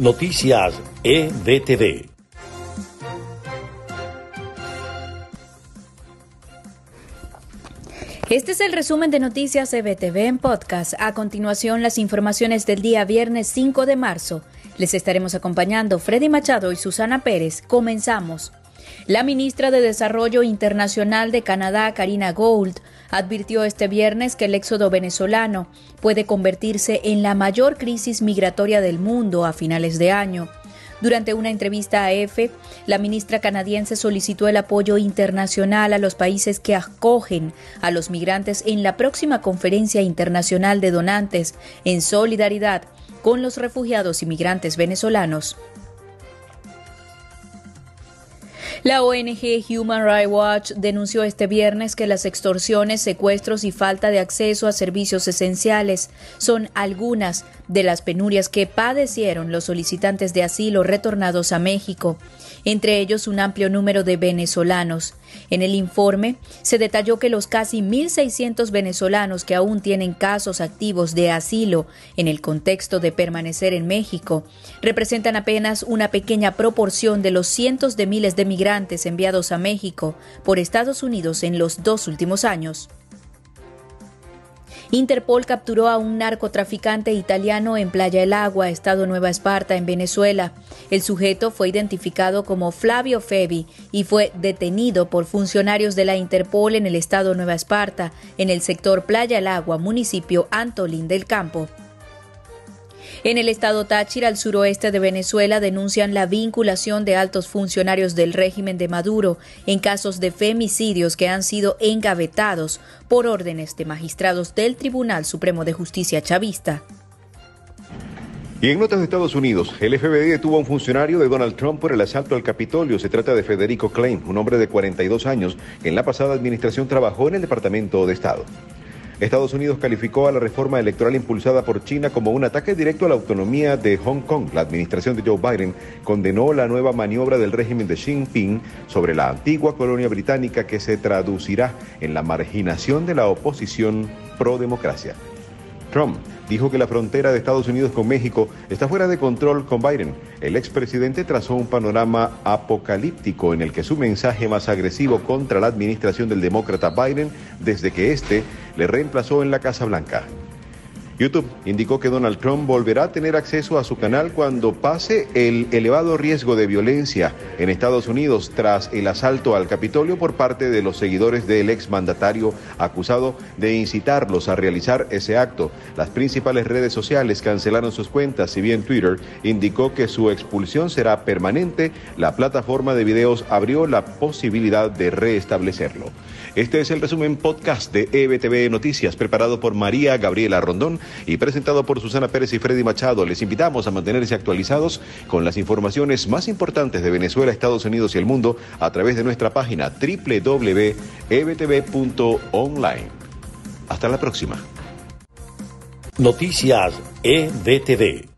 Noticias EBTV. Este es el resumen de Noticias EBTV en podcast. A continuación, las informaciones del día viernes 5 de marzo. Les estaremos acompañando Freddy Machado y Susana Pérez. Comenzamos. La ministra de Desarrollo Internacional de Canadá, Karina Gould, advirtió este viernes que el éxodo venezolano puede convertirse en la mayor crisis migratoria del mundo a finales de año. Durante una entrevista a EFE, la ministra canadiense solicitó el apoyo internacional a los países que acogen a los migrantes en la próxima conferencia internacional de donantes en solidaridad con los refugiados y migrantes venezolanos. La ONG Human Rights Watch denunció este viernes que las extorsiones, secuestros y falta de acceso a servicios esenciales son algunas de las penurias que padecieron los solicitantes de asilo retornados a México entre ellos un amplio número de venezolanos. En el informe se detalló que los casi 1.600 venezolanos que aún tienen casos activos de asilo en el contexto de permanecer en México representan apenas una pequeña proporción de los cientos de miles de migrantes enviados a México por Estados Unidos en los dos últimos años. Interpol capturó a un narcotraficante italiano en Playa El Agua, estado Nueva Esparta, en Venezuela. El sujeto fue identificado como Flavio Febi y fue detenido por funcionarios de la Interpol en el estado Nueva Esparta, en el sector Playa El Agua, municipio Antolín del Campo. En el estado Táchira, al suroeste de Venezuela, denuncian la vinculación de altos funcionarios del régimen de Maduro en casos de femicidios que han sido engavetados por órdenes de magistrados del Tribunal Supremo de Justicia chavista. Y en notas de Estados Unidos, el FBI detuvo a un funcionario de Donald Trump por el asalto al Capitolio. Se trata de Federico Klein, un hombre de 42 años que en la pasada administración trabajó en el Departamento de Estado. Estados Unidos calificó a la reforma electoral impulsada por China como un ataque directo a la autonomía de Hong Kong. La administración de Joe Biden condenó la nueva maniobra del régimen de Xi Jinping sobre la antigua colonia británica que se traducirá en la marginación de la oposición pro democracia. Trump dijo que la frontera de Estados Unidos con México está fuera de control con Biden. El expresidente trazó un panorama apocalíptico en el que su mensaje más agresivo contra la administración del demócrata Biden desde que éste le reemplazó en la Casa Blanca. YouTube indicó que Donald Trump volverá a tener acceso a su canal cuando pase el elevado riesgo de violencia en Estados Unidos tras el asalto al Capitolio por parte de los seguidores del exmandatario acusado de incitarlos a realizar ese acto. Las principales redes sociales cancelaron sus cuentas, si bien Twitter indicó que su expulsión será permanente, la plataforma de videos abrió la posibilidad de restablecerlo. Este es el resumen podcast de EBTV Noticias preparado por María Gabriela Rondón y presentado por Susana Pérez y Freddy Machado. Les invitamos a mantenerse actualizados con las informaciones más importantes de Venezuela, Estados Unidos y el mundo a través de nuestra página www.ebtv.online. Hasta la próxima. Noticias EBTV.